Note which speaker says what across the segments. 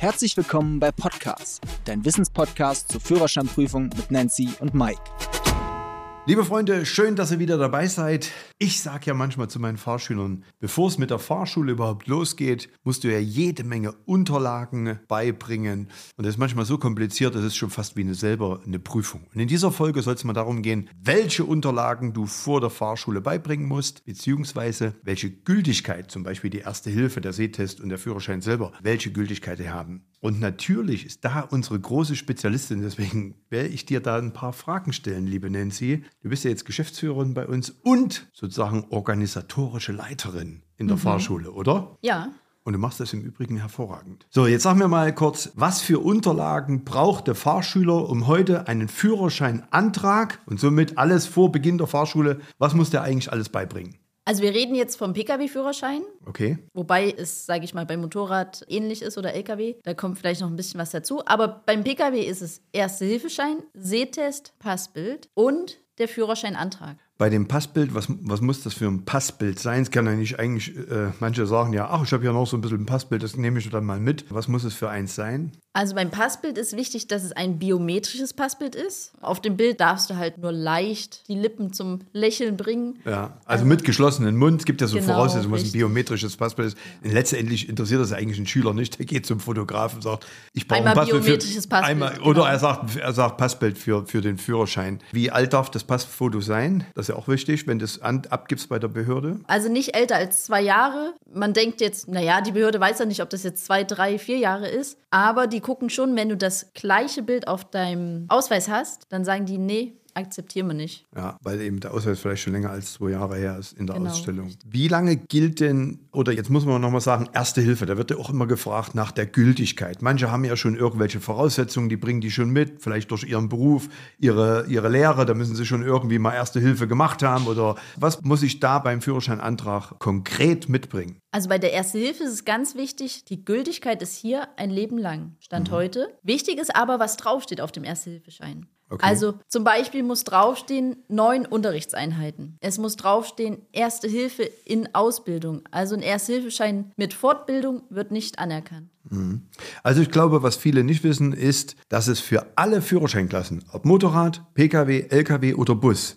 Speaker 1: Herzlich willkommen bei Podcast, dein Wissenspodcast zur Führerscheinprüfung mit Nancy und Mike.
Speaker 2: Liebe Freunde, schön, dass ihr wieder dabei seid. Ich sage ja manchmal zu meinen Fahrschülern, bevor es mit der Fahrschule überhaupt losgeht, musst du ja jede Menge Unterlagen beibringen. Und das ist manchmal so kompliziert, das ist schon fast wie eine selber eine Prüfung. Und in dieser Folge soll es mal darum gehen, welche Unterlagen du vor der Fahrschule beibringen musst, beziehungsweise welche Gültigkeit, zum Beispiel die Erste Hilfe, der Sehtest und der Führerschein selber, welche Gültigkeit die haben. Und natürlich ist da unsere große Spezialistin, deswegen werde ich dir da ein paar Fragen stellen, liebe Nancy. Du bist ja jetzt Geschäftsführerin bei uns und sozusagen organisatorische Leiterin in der mhm. Fahrschule, oder?
Speaker 3: Ja.
Speaker 2: Und du machst das im Übrigen hervorragend. So, jetzt sag mir mal kurz, was für Unterlagen braucht der Fahrschüler, um heute einen Führerscheinantrag und somit alles vor Beginn der Fahrschule, was muss der eigentlich alles beibringen?
Speaker 3: Also wir reden jetzt vom Pkw-Führerschein.
Speaker 2: Okay.
Speaker 3: Wobei es, sage ich mal, beim Motorrad ähnlich ist oder Lkw. Da kommt vielleicht noch ein bisschen was dazu. Aber beim Pkw ist es Erste-Hilfeschein, Sehtest, Passbild und der Führerscheinantrag
Speaker 2: bei dem Passbild, was, was muss das für ein Passbild sein? Es kann ja nicht eigentlich, äh, manche sagen ja, ach, ich habe ja noch so ein bisschen ein Passbild, das nehme ich dann mal mit. Was muss es für eins sein?
Speaker 3: Also beim Passbild ist wichtig, dass es ein biometrisches Passbild ist. Auf dem Bild darfst du halt nur leicht die Lippen zum Lächeln bringen.
Speaker 2: Ja, also, mit geschlossenem Mund. Es gibt ja so genau, Voraussetzungen, was ein biometrisches Passbild ist. Und letztendlich interessiert das eigentlich einen Schüler nicht. Der geht zum Fotografen und sagt, ich brauche ein Passbild. Biometrisches für, Passbild. Einmal, genau. Oder er sagt, er sagt Passbild für, für den Führerschein. Wie alt darf das Passfoto sein? Das ja auch wichtig, wenn du es abgibst bei der Behörde?
Speaker 3: Also nicht älter als zwei Jahre. Man denkt jetzt, naja, die Behörde weiß ja nicht, ob das jetzt zwei, drei, vier Jahre ist. Aber die gucken schon, wenn du das gleiche Bild auf deinem Ausweis hast, dann sagen die, nee, akzeptieren wir nicht.
Speaker 2: Ja, weil eben der Ausweis vielleicht schon länger als zwei Jahre her ist in der genau. Ausstellung. Wie lange gilt denn, oder jetzt muss man nochmal sagen, Erste Hilfe, da wird ja auch immer gefragt nach der Gültigkeit. Manche haben ja schon irgendwelche Voraussetzungen, die bringen die schon mit, vielleicht durch ihren Beruf, ihre, ihre Lehre, da müssen sie schon irgendwie mal Erste Hilfe gemacht haben oder was muss ich da beim Führerscheinantrag konkret mitbringen?
Speaker 3: Also bei der Erste Hilfe ist es ganz wichtig, die Gültigkeit ist hier ein Leben lang, Stand mhm. heute. Wichtig ist aber, was draufsteht auf dem Erste-Hilfeschein. Okay. Also zum Beispiel muss draufstehen neun Unterrichtseinheiten. Es muss draufstehen Erste Hilfe in Ausbildung. Also ein Erste-Hilfeschein mit Fortbildung wird nicht anerkannt.
Speaker 2: Mhm. Also ich glaube, was viele nicht wissen, ist, dass es für alle Führerscheinklassen, ob Motorrad, Pkw, Lkw oder Bus,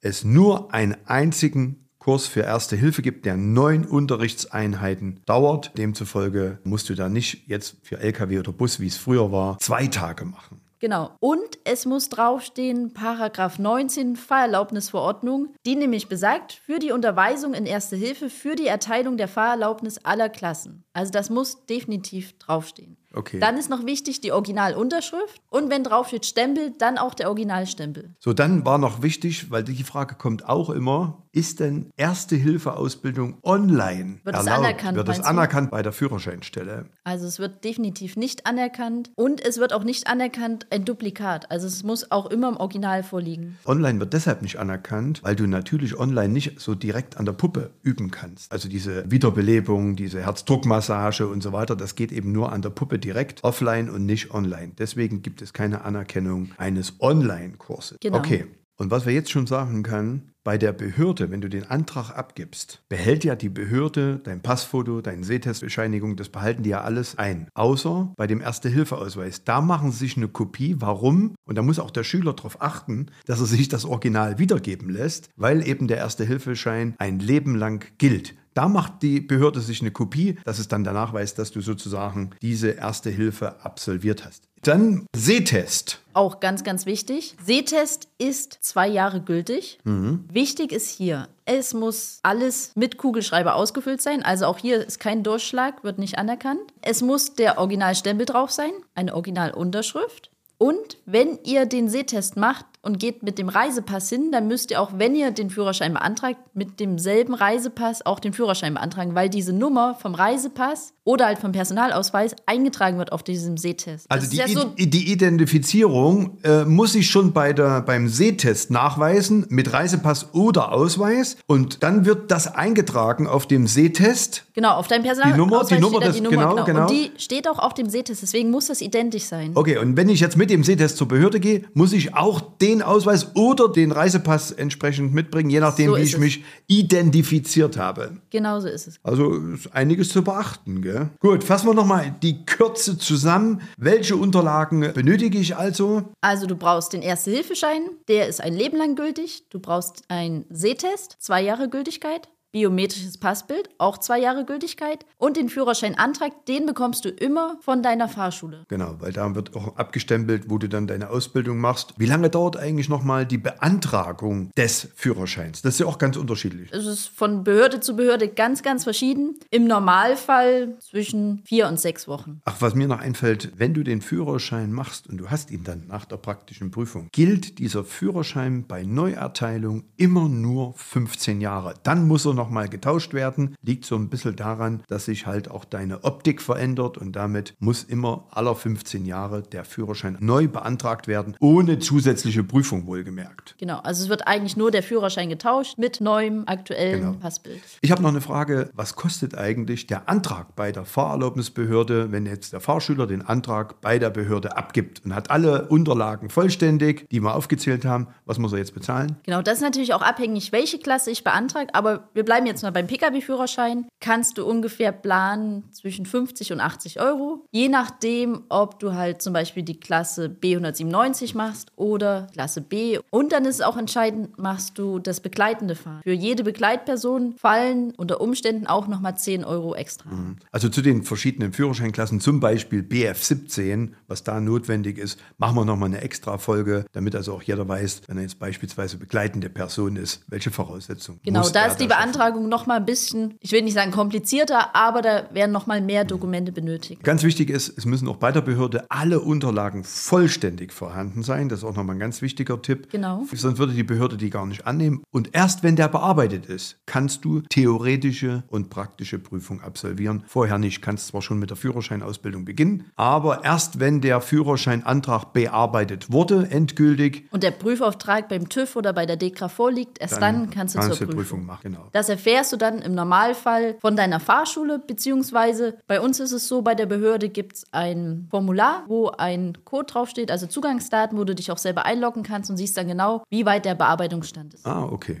Speaker 2: es nur einen einzigen Kurs für Erste Hilfe gibt, der neun Unterrichtseinheiten dauert. Demzufolge musst du da nicht jetzt für Lkw oder Bus, wie es früher war, zwei Tage machen.
Speaker 3: Genau. Und es muss draufstehen, Paragraph 19 Fahrerlaubnisverordnung, die nämlich besagt, für die Unterweisung in Erste Hilfe, für die Erteilung der Fahrerlaubnis aller Klassen. Also das muss definitiv draufstehen.
Speaker 2: Okay.
Speaker 3: Dann ist noch wichtig die Originalunterschrift und wenn drauf steht Stempel, dann auch der Originalstempel.
Speaker 2: So, dann war noch wichtig, weil die Frage kommt auch immer, ist denn Erste-Hilfe-Ausbildung online
Speaker 3: Wird es anerkannt?
Speaker 2: Wird es anerkannt bei der Führerscheinstelle?
Speaker 3: Also es wird definitiv nicht anerkannt und es wird auch nicht anerkannt ein Duplikat. Also es muss auch immer im Original vorliegen.
Speaker 2: Online wird deshalb nicht anerkannt, weil du natürlich online nicht so direkt an der Puppe üben kannst. Also diese Wiederbelebung, diese Herzdruckmassage und so weiter, das geht eben nur an der Puppe direkt offline und nicht online. Deswegen gibt es keine Anerkennung eines Online-Kurses.
Speaker 3: Genau.
Speaker 2: Okay. Und was wir jetzt schon sagen können, bei der Behörde, wenn du den Antrag abgibst, behält ja die Behörde dein Passfoto, deine Sehtestbescheinigung, das behalten die ja alles ein. Außer bei dem Erste-Hilfe-Ausweis. Da machen sie sich eine Kopie. Warum? Und da muss auch der Schüler darauf achten, dass er sich das Original wiedergeben lässt, weil eben der Erste-Hilfe-Schein ein Leben lang gilt. Da macht die Behörde sich eine Kopie, dass es dann danach weiß, dass du sozusagen diese erste Hilfe absolviert hast. Dann Sehtest.
Speaker 3: Auch ganz, ganz wichtig. Sehtest ist zwei Jahre gültig. Mhm. Wichtig ist hier, es muss alles mit Kugelschreiber ausgefüllt sein. Also auch hier ist kein Durchschlag, wird nicht anerkannt. Es muss der Originalstempel drauf sein, eine Originalunterschrift. Und wenn ihr den Sehtest macht, und geht mit dem Reisepass hin, dann müsst ihr auch, wenn ihr den Führerschein beantragt, mit demselben Reisepass auch den Führerschein beantragen, weil diese Nummer vom Reisepass oder halt vom Personalausweis eingetragen wird auf diesem Sehtest.
Speaker 2: Also die, ja so die, Identifizierung äh, muss ich schon bei der, beim Sehtest nachweisen mit Reisepass oder Ausweis und dann wird das eingetragen auf dem Sehtest.
Speaker 3: Genau, auf deinem Personalausweis
Speaker 2: die Nummer, die Nummer, das, die Nummer genau, genau. genau.
Speaker 3: Und die steht auch auf dem Sehtest, deswegen muss das identisch sein.
Speaker 2: Okay, und wenn ich jetzt mit dem Sehtest zur Behörde gehe, muss ich auch den den Ausweis oder den Reisepass entsprechend mitbringen, je nachdem,
Speaker 3: So
Speaker 2: wie ich
Speaker 3: es.
Speaker 2: mich identifiziert habe.
Speaker 3: Genau so ist es.
Speaker 2: Also ist einiges zu beachten. Gell? Gut, fassen wir nochmal die Kürze zusammen. Welche Unterlagen benötige ich also?
Speaker 3: Also du brauchst den Erste-Hilfeschein, der ist ein Leben lang gültig. Du brauchst einen Sehtest, zwei Jahre Gültigkeit. Biometrisches Passbild, auch zwei Jahre Gültigkeit. Und den Führerscheinantrag, den bekommst du immer von deiner Fahrschule.
Speaker 2: Genau, weil da wird auch abgestempelt, wo du dann deine Ausbildung machst. Wie lange dauert eigentlich nochmal die Beantragung des Führerscheins? Das ist ja auch ganz unterschiedlich.
Speaker 3: Es ist von Behörde zu Behörde ganz, ganz verschieden. Im Normalfall zwischen vier und sechs Wochen.
Speaker 2: Ach, was mir noch einfällt, wenn du den Führerschein machst und du hast ihn dann nach der praktischen Prüfung, gilt dieser Führerschein bei Neuerteilung immer nur 15 Jahre. Dann muss er nochmal getauscht werden. Liegt so ein bisschen daran, dass sich halt auch deine Optik verändert und damit muss immer aller 15 Jahre der Führerschein neu beantragt werden, ohne zusätzliche Prüfung wohlgemerkt.
Speaker 3: Genau, also es wird eigentlich nur der Führerschein getauscht mit neuem aktuellen
Speaker 2: Genau.
Speaker 3: Passbild.
Speaker 2: Ich habe noch eine Frage, was kostet eigentlich der Antrag bei der Fahrerlaubnisbehörde, wenn jetzt der Fahrschüler den Antrag bei der Behörde abgibt und hat alle Unterlagen vollständig, die wir aufgezählt haben, was muss er jetzt bezahlen?
Speaker 3: Genau, das ist natürlich auch abhängig, welche Klasse ich beantrage, aber wir bleiben jetzt mal beim Pkw-Führerschein. Kannst du ungefähr planen zwischen 50 und 80 Euro, je nachdem, ob du halt zum Beispiel die Klasse B197 machst oder Klasse B. Und dann ist es auch entscheidend, machst du das begleitende Fahren. Für jede Begleitperson fallen unter Umständen auch nochmal 10 Euro extra.
Speaker 2: Also zu den verschiedenen Führerscheinklassen, zum Beispiel BF17, was da notwendig ist, machen wir nochmal eine extra Folge, damit also auch jeder weiß, wenn er jetzt beispielsweise begleitende Person ist, welche Voraussetzungen.
Speaker 3: Genau, da ist die
Speaker 2: schaffen.
Speaker 3: Beantragung nochmal ein bisschen, ich will nicht sagen komplizierter, aber da werden nochmal mehr Dokumente benötigt.
Speaker 2: Ganz wichtig ist, es müssen auch bei der Behörde alle Unterlagen vollständig vorhanden sein. Das ist auch nochmal ein ganz wichtiger Tipp.
Speaker 3: Genau.
Speaker 2: Sonst würde die Behörde die gar nicht annehmen. Und erst wenn der bearbeitet ist, kannst du theoretische und praktische Prüfung absolvieren. Vorher nicht. Kannst zwar schon mit der Führerscheinausbildung beginnen, aber erst wenn der Führerscheinantrag bearbeitet wurde, endgültig,
Speaker 3: Und der Prüfauftrag beim TÜV oder bei der DEKRA vorliegt, erst dann, kannst du zur
Speaker 2: die
Speaker 3: Prüfung.
Speaker 2: machen. Genau.
Speaker 3: Das erfährst du dann im Normalfall von deiner Fahrschule, beziehungsweise bei uns ist es so, bei der Behörde gibt es ein Formular, wo ein Code draufsteht, also Zugangsdaten, wo du dich auch selber einloggen kannst und siehst dann genau, wie weit der Bearbeitungsstand ist.
Speaker 2: Ah, okay.